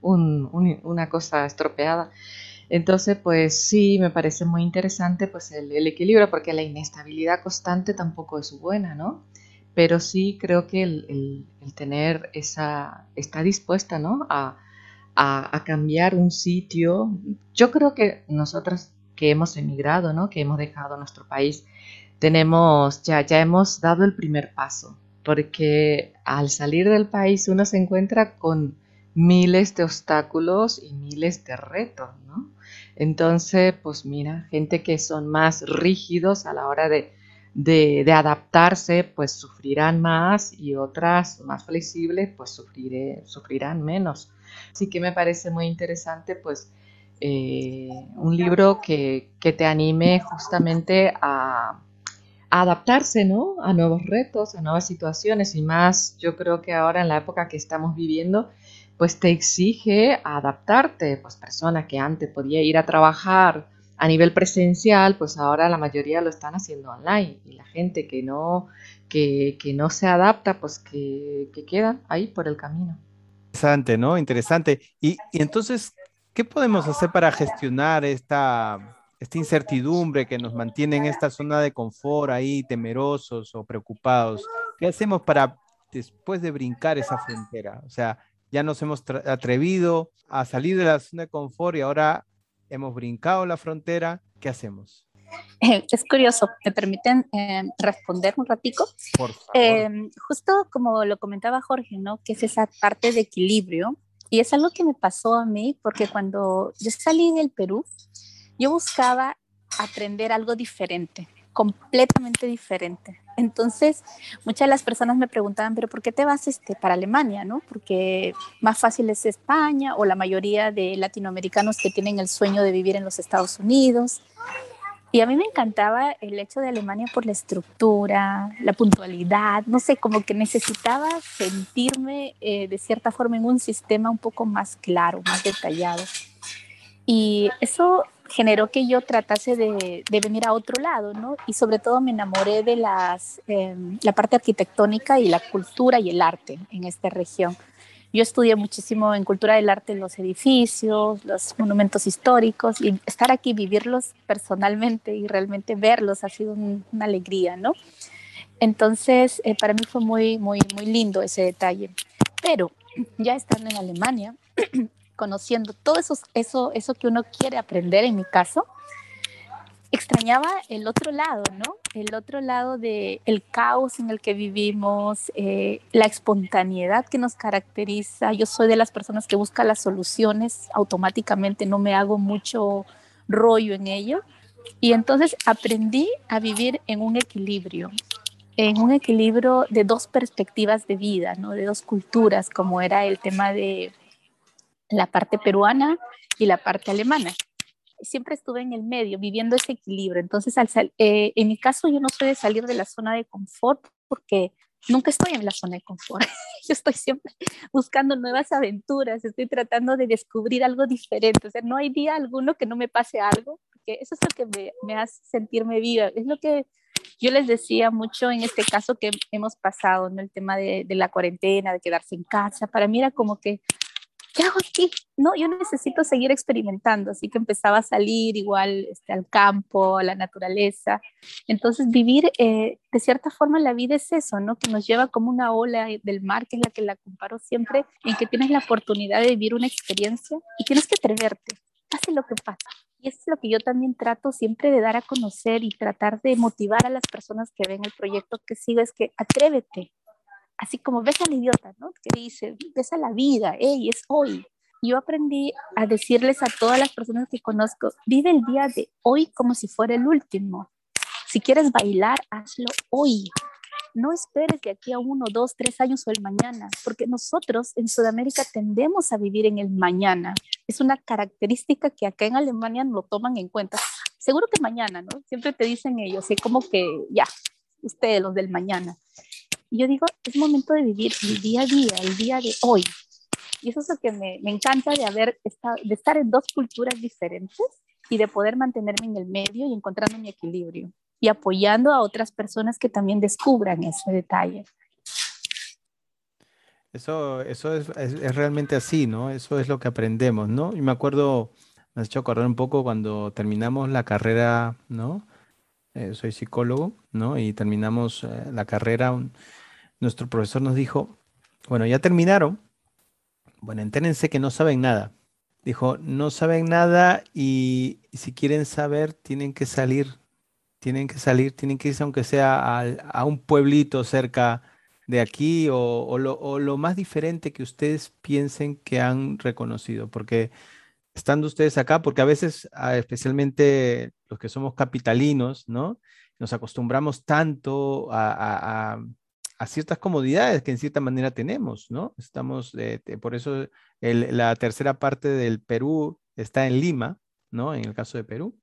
S1: una cosa estropeada. Entonces, pues sí, me parece muy interesante pues el, equilibrio, porque la inestabilidad constante tampoco es buena, ¿no? Pero sí creo que el, tener esa, está dispuesta, ¿no? A, cambiar un sitio. Yo creo que nosotros que hemos emigrado, ¿no? Que hemos dejado nuestro país, tenemos, ya, ya hemos dado el primer paso, porque al salir del país uno se encuentra con miles de obstáculos y miles de retos, ¿no? Entonces, pues mira, gente que son más rígidos a la hora de, adaptarse, pues sufrirán más y otras más flexibles, pues sufrirán menos. Así que me parece muy interesante, pues, eh, un libro que, te anime justamente a, a, adaptarse, ¿no? A nuevos retos, a nuevas situaciones y más, yo creo que ahora en la época que estamos viviendo, pues te exige adaptarte, pues persona que antes podía ir a trabajar a nivel presencial, pues ahora la mayoría lo están haciendo online y la gente que no, que, no se adapta, pues que, que quedan ahí por el camino.
S3: Interesante, ¿no? Interesante. Y, entonces, ¿qué podemos hacer para gestionar esta, esta incertidumbre que nos mantiene en esta zona de confort ahí, temerosos o preocupados? ¿Qué hacemos para después de brincar esa frontera? O sea, ya nos hemos atrevido a salir de la zona de confort y ahora hemos brincado la frontera. ¿Qué hacemos?
S4: Es curioso, ¿me permiten eh, responder un ratico?
S3: Por favor.
S4: Em, justo como lo comentaba Jorge, ¿no? Que es esa parte de equilibrio. Y es algo que me pasó a mí porque cuando yo salí del Perú, yo buscaba aprender algo diferente completamente diferente. Entonces, muchas de las personas me preguntaban, pero ¿por qué te vas este, para Alemania? ¿no? Porque más fácil es España o la mayoría de latinoamericanos que tienen el sueño de vivir en los Estados Unidos. Y a mí me encantaba el hecho de Alemania por la estructura, la puntualidad, no sé, como que necesitaba sentirme eh, de cierta forma en un sistema un poco más claro, más detallado. Y eso generó que yo tratase de, venir a otro lado, ¿no? Y sobre todo me enamoré de las, em, la parte arquitectónica y la cultura y el arte en esta región. Yo estudié muchísimo en cultura del arte, los edificios, los monumentos históricos, y estar aquí, vivirlos personalmente y realmente verlos ha sido una alegría, ¿no? Entonces, eh, para mí fue muy, muy, muy lindo ese detalle. Pero ya estando en Alemania, conociendo todo eso, eso, eso que uno quiere aprender, en mi caso, extrañaba el otro lado, ¿no? El otro lado de el caos en el que vivimos, eh, la espontaneidad que nos caracteriza. Yo soy de las personas que busca las soluciones automáticamente, no me hago mucho rollo en ello. Y entonces aprendí a vivir en un equilibrio. en un equilibrio de dos perspectivas de vida, ¿no? de dos culturas, como era el tema de la parte peruana y la parte alemana. Siempre estuve en el medio, viviendo ese equilibrio. Entonces, al eh, en mi caso, yo no soy de salir de la zona de confort porque nunca estoy en la zona de confort. Yo estoy siempre buscando nuevas aventuras, estoy tratando de descubrir algo diferente. O sea, no hay día alguno que no me pase algo, porque eso es lo que me, me hace sentirme viva. Es lo que yo les decía mucho en este caso que hemos pasado, en El tema de, de la cuarentena, de quedarse en casa. Para mí era como que ¿qué hago aquí? No, yo necesito seguir experimentando, así que empezaba a salir igual este, al campo, a la naturaleza. Entonces, vivir eh, de cierta forma la vida es eso, ¿no? Que nos lleva como una ola del mar, que es la que la comparo siempre, en que tienes la oportunidad de vivir una experiencia y tienes que atreverte, pase lo que pase. Y eso es lo que yo también trato siempre de dar a conocer y tratar de motivar a las personas que ven el proyecto que sigo, es que atrévete, así como ves al idiota, ¿no? Que dice, ves a la vida, hey, es hoy. Yo aprendí a decirles a todas las personas que conozco, vive el día de hoy como si fuera el último. Si quieres bailar, hazlo hoy. No esperes de aquí a uno, dos, tres años o el mañana, porque nosotros en Sudamérica tendemos a vivir en el mañana. Es una característica que acá en Alemania no lo toman en cuenta. Seguro que mañana, ¿no? Siempre te dicen ellos, y como que ya, ustedes los del mañana yo digo, es momento de vivir el día a día, el día de hoy. Y eso es lo que me, me encanta de, haber estado, de estar en dos culturas diferentes y de poder mantenerme en el medio y encontrando mi equilibrio y apoyando a otras personas que también descubran ese detalle.
S3: Eso, eso es, es, realmente así, ¿no? Eso es lo que aprendemos, ¿no? Y me acuerdo, me has hecho acordar un poco cuando terminamos la carrera, ¿no? Eh, soy psicólogo, ¿no? Y terminamos eh, la carrera, nuestro profesor nos dijo, bueno, ya terminaron, bueno, entérense que no saben nada. Dijo, no saben nada y, si quieren saber, tienen que salir, tienen que salir, tienen que irse aunque sea a, un pueblito cerca de aquí o, lo, más diferente que ustedes piensen que han reconocido, porque estando ustedes acá, porque a veces, especialmente los que somos capitalinos, ¿no? Nos acostumbramos tanto a ciertas comodidades que en cierta manera tenemos, ¿no? Estamos, eh, por eso la tercera parte del Perú está en Lima, ¿no? En el caso de Perú,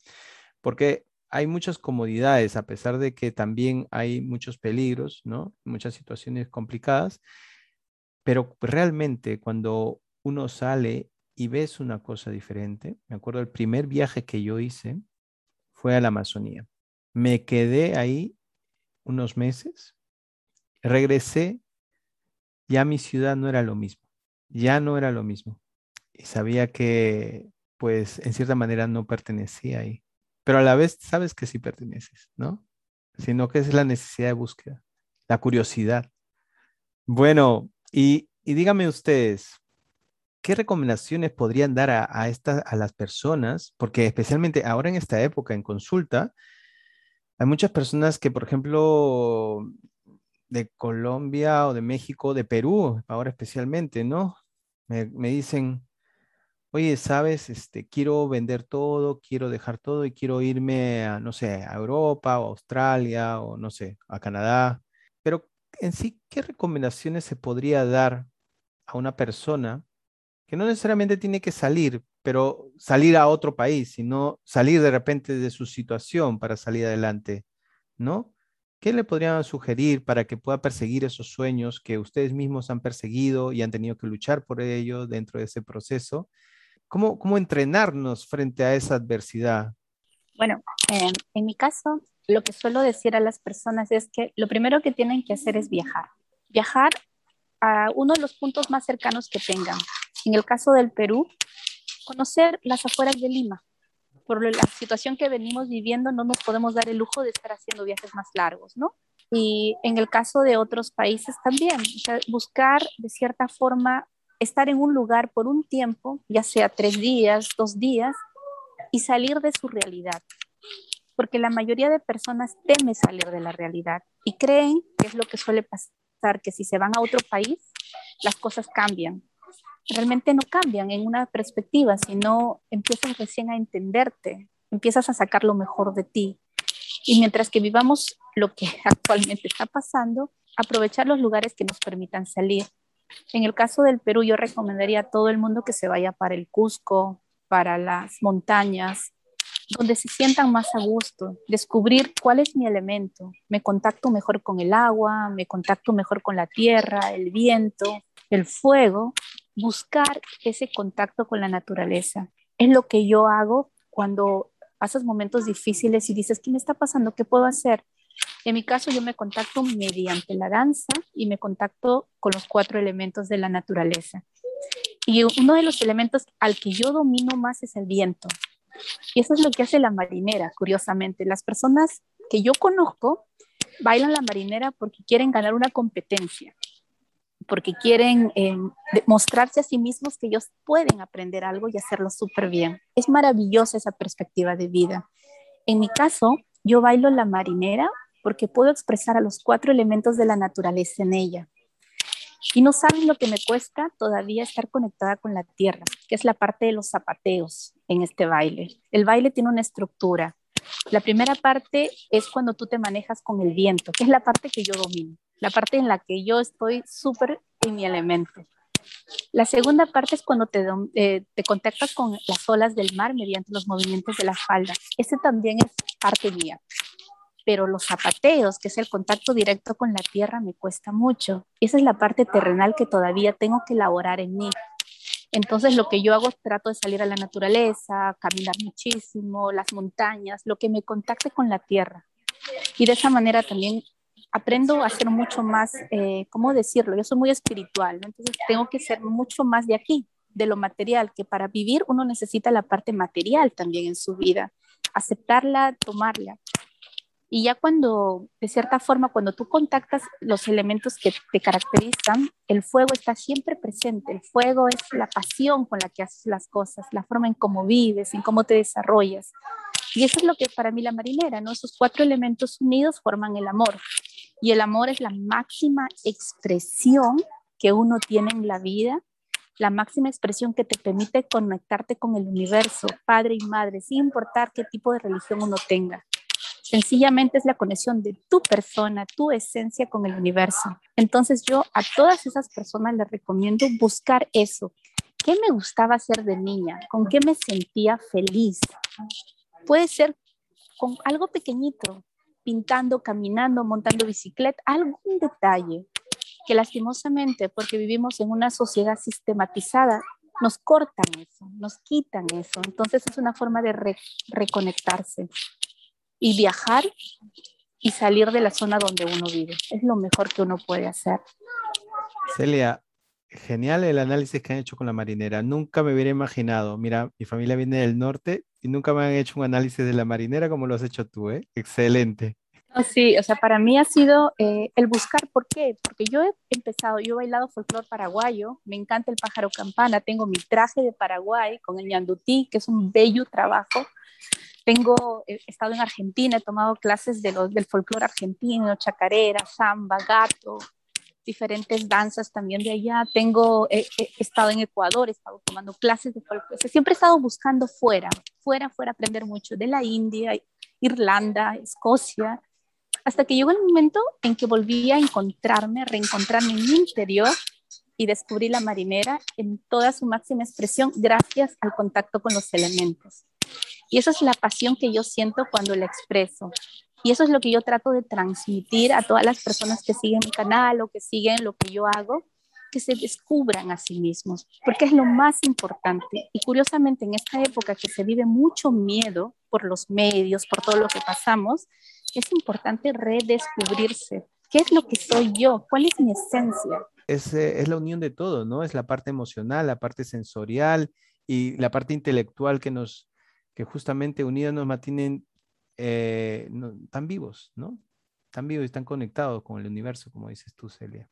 S3: porque hay muchas comodidades, a pesar de que también hay muchos peligros, ¿no? Muchas situaciones complicadas, pero realmente cuando uno sale y ves una cosa diferente, me acuerdo el primer viaje que yo hice fue a la Amazonía. Me quedé ahí unos meses regresé, ya mi ciudad no era lo mismo, ya no era lo mismo. Y sabía que, pues, en cierta manera no pertenecía ahí. Pero a la vez sabes que sí perteneces, ¿no? Sino que es la necesidad de búsqueda, la curiosidad. Bueno, y, y díganme ustedes, ¿qué recomendaciones podrían dar a, a, a las personas? Porque especialmente ahora en esta época, en consulta, hay muchas personas que, por ejemplo, de Colombia o de México, de Perú, ahora especialmente, ¿no? Me, dicen, oye, sabes, este, quiero vender todo, quiero dejar todo y quiero irme a, no sé, a Europa o Australia o no sé, a Canadá. Pero en sí, ¿qué recomendaciones se podría dar a una persona que no necesariamente tiene que salir, pero salir a otro país, sino salir de repente de su situación para salir adelante, ¿no? ¿Qué le podrían sugerir para que pueda perseguir esos sueños que ustedes mismos han perseguido y han tenido que luchar por ello dentro de ese proceso? ¿Cómo, cómo entrenarnos frente a esa adversidad?
S4: Bueno, en mi caso, lo que suelo decir a las personas es que lo primero que tienen que hacer es viajar. Viajar a uno de los puntos más cercanos que tengan. En el caso del Perú, conocer las afueras de Lima por la situación que venimos viviendo, no nos podemos dar el lujo de estar haciendo viajes más largos, ¿no? Y en el caso de otros países también, buscar de cierta forma estar en un lugar por un tiempo, ya sea tres días, dos días, y salir de su realidad. Porque la mayoría de personas teme salir de la realidad y creen que es lo que suele pasar, que si se van a otro país, las cosas cambian realmente no cambian en una perspectiva, sino empiezas recién a entenderte, empiezas a sacar lo mejor de ti. Y mientras que vivamos lo que actualmente está pasando, aprovechar los lugares que nos permitan salir. En el caso del Perú, yo recomendaría a todo el mundo que se vaya para el Cusco, para las montañas, donde se sientan más a gusto, descubrir cuál es mi elemento. Me contacto mejor con el agua, me contacto mejor con la tierra, el viento, el fuego, buscar ese contacto con la naturaleza. Es lo que yo hago cuando pasas momentos difíciles y dices, ¿qué me está pasando? ¿Qué puedo hacer? En mi caso, yo me contacto mediante la danza y me contacto con los cuatro elementos de la naturaleza. Y uno de los elementos al que yo domino más es el viento. Y eso es lo que hace la marinera, curiosamente. Las personas que yo conozco bailan la marinera porque quieren ganar una competencia, porque quieren eh, mostrarse a sí mismos que ellos pueden aprender algo y hacerlo súper bien. Es maravillosa esa perspectiva de vida. En mi caso, yo bailo la marinera porque puedo expresar a los cuatro elementos de la naturaleza en ella. Y no saben lo que me cuesta todavía estar conectada con la tierra, que es la parte de los zapateos en este baile. El baile tiene una estructura. La primera parte es cuando tú te manejas con el viento, que es la parte que yo domino, la parte en la que yo estoy súper en mi elemento. La segunda parte es cuando te, eh, contactas con las olas del mar mediante los movimientos de la falda. Ese también es parte mía pero los zapateos, que es el contacto directo con la tierra, me cuesta mucho. Esa es la parte terrenal que todavía tengo que elaborar en mí. Entonces lo que yo hago trato de salir a la naturaleza, caminar muchísimo, las montañas, lo que me contacte con la tierra. Y de esa manera también aprendo a ser mucho más, eh, ¿cómo decirlo? Yo soy muy espiritual, entonces tengo que ser mucho más de aquí, de lo material, que para vivir uno necesita la parte material también en su vida, aceptarla, tomarla. Y ya cuando, de cierta forma, cuando tú contactas los elementos que te caracterizan, el fuego está siempre presente. El fuego es la pasión con la que haces las cosas, la forma en cómo vives, en cómo te desarrollas. Y eso es lo que es para mí la marinera, ¿no? Esos cuatro elementos unidos forman el amor. Y el amor es la máxima expresión que uno tiene en la vida, la máxima expresión que te permite conectarte con el universo, padre y madre, sin importar qué tipo de religión uno tenga. Sencillamente es la conexión de tu persona, tu esencia con el universo. Entonces yo a todas esas personas les recomiendo buscar eso. ¿Qué me gustaba hacer de niña? ¿Con qué me sentía feliz? Puede ser con algo pequeñito, pintando, caminando, montando bicicleta, algún detalle que lastimosamente, porque vivimos en una sociedad sistematizada, nos cortan eso, nos quitan eso. Entonces es una forma de reconectarse y viajar y salir de la zona donde uno vive. Es lo mejor que uno puede hacer.
S3: Celia, genial el análisis que han hecho con la marinera. Nunca me hubiera imaginado. Mira, mi familia viene del norte y nunca me han hecho un análisis de la marinera como lo has hecho tú, ¿eh? Excelente.
S4: sí, o sea, para mí ha sido eh, el buscar por qué, porque yo he empezado, yo he bailado folclore paraguayo, me encanta el pájaro campana, tengo mi traje de Paraguay con el ñandutí, que es un bello trabajo, tengo, he estado en Argentina, he tomado clases de los, del folclore argentino, chacarera, samba, gato, diferentes danzas también de allá. Tengo, he, estado en Ecuador, he estado tomando clases de folclore. siempre he estado buscando fuera, fuera, fuera, aprender mucho de la India, Irlanda, Escocia, hasta que llegó el momento en que volví a encontrarme, reencontrarme en mi interior y descubrí la marinera en toda su máxima expresión gracias al contacto con los elementos. Y esa es la pasión que yo siento cuando la expreso. Y eso es lo que yo trato de transmitir a todas las personas que siguen mi canal o que siguen lo que yo hago, que se descubran a sí mismos, porque es lo más importante. Y curiosamente, en esta época que se vive mucho miedo por los medios, por todo lo que pasamos, es importante redescubrirse. ¿Qué es lo que soy yo? ¿Cuál es mi esencia?
S3: Es, eh, es la unión de todo, ¿no? Es la parte emocional, la parte sensorial y la parte intelectual que nos, que justamente unidas nos mantienen eh, tan vivos, ¿no? Tan vivos y están conectados con el universo, como dices tú, Celia.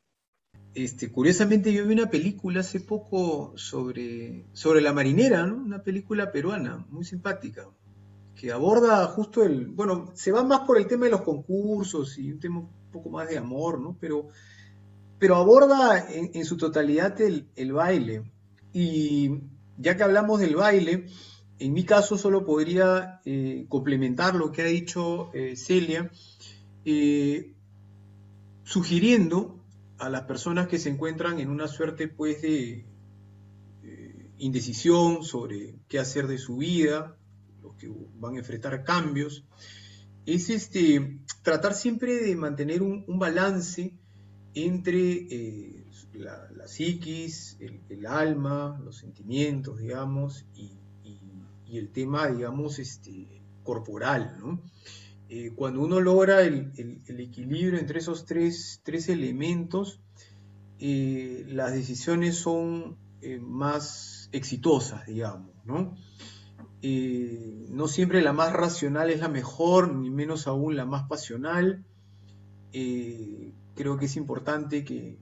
S5: Este, curiosamente yo vi una película hace poco sobre, sobre la marinera, ¿no? Una película peruana, muy simpática, que aborda justo el, bueno, se va más por el tema de los concursos y un tema un poco más de amor, ¿no? Pero, pero aborda en, en su totalidad el, el baile. Y ya que hablamos del baile, en mi caso solo podría eh, complementar lo que ha dicho eh, Celia, sugiriendo a las personas que se encuentran en una suerte pues de indecisión sobre qué hacer de su vida, los que van a enfrentar cambios, es este, tratar siempre de mantener un, balance entre la, psiquis, el, alma, los sentimientos, digamos, y, el tema, digamos, este, corporal, ¿no? Eh, cuando uno logra el, equilibrio entre esos tres, elementos, eh, las decisiones son eh, más exitosas, digamos, ¿no? no siempre la más racional es la mejor, ni menos aún la más pasional. creo que es importante que,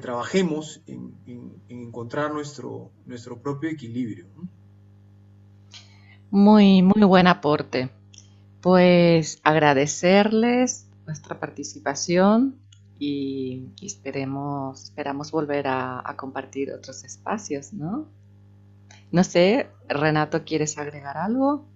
S5: trabajemos en, encontrar nuestro propio equilibrio.
S1: Muy, muy buen aporte. Pues agradecerles nuestra participación y, esperemos, esperamos volver a, compartir otros espacios, ¿no? No sé, Renato, ¿quieres agregar algo?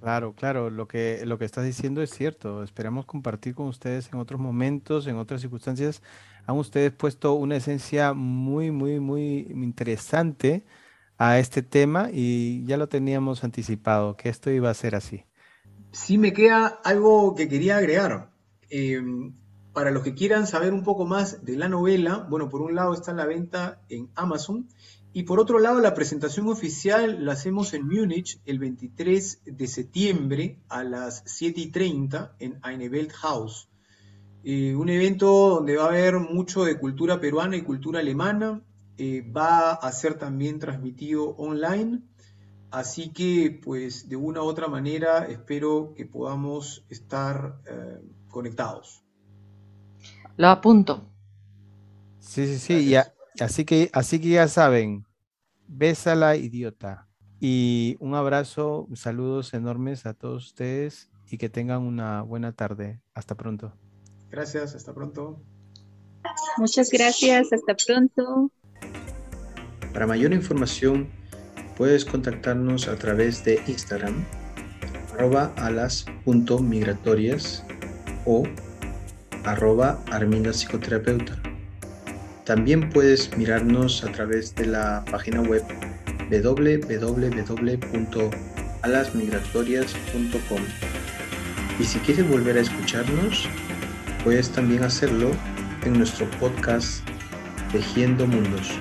S3: Claro, claro, lo que, lo que estás diciendo es cierto. Esperamos compartir con ustedes en otros momentos, en otras circunstancias. Han ustedes puesto una esencia muy, muy, muy interesante a este tema y ya lo teníamos anticipado, que esto iba a ser así.
S5: Sí, me queda algo que quería agregar. Em, para los que quieran saber un poco más de la novela, bueno, por un lado está la venta en Amazon y por otro lado, la presentación oficial la hacemos en Múnich el 23 de septiembre a las 7 y 30 en Einewelt House. Eh, un evento donde va a haber mucho de cultura peruana y cultura alemana. Eh, va a ser también transmitido online. Así que, pues, de una u otra manera, espero que podamos estar eh, conectados.
S1: Lo apunto.
S3: Sí, sí, sí. Ya, Así que, así que ya saben, bésala idiota. Y un abrazo, saludos enormes a todos ustedes y que tengan una buena tarde. Hasta pronto.
S5: Gracias, hasta pronto.
S4: Muchas gracias, hasta pronto.
S3: Para mayor información, puedes contactarnos a través de Instagram, arroba alas.migratorias o arroba arminda psicoterapeuta. También puedes mirarnos a través de la página web www.alasmigratorias.com. Y si quieres volver a escucharnos, puedes también hacerlo en nuestro podcast Tejiendo Mundos.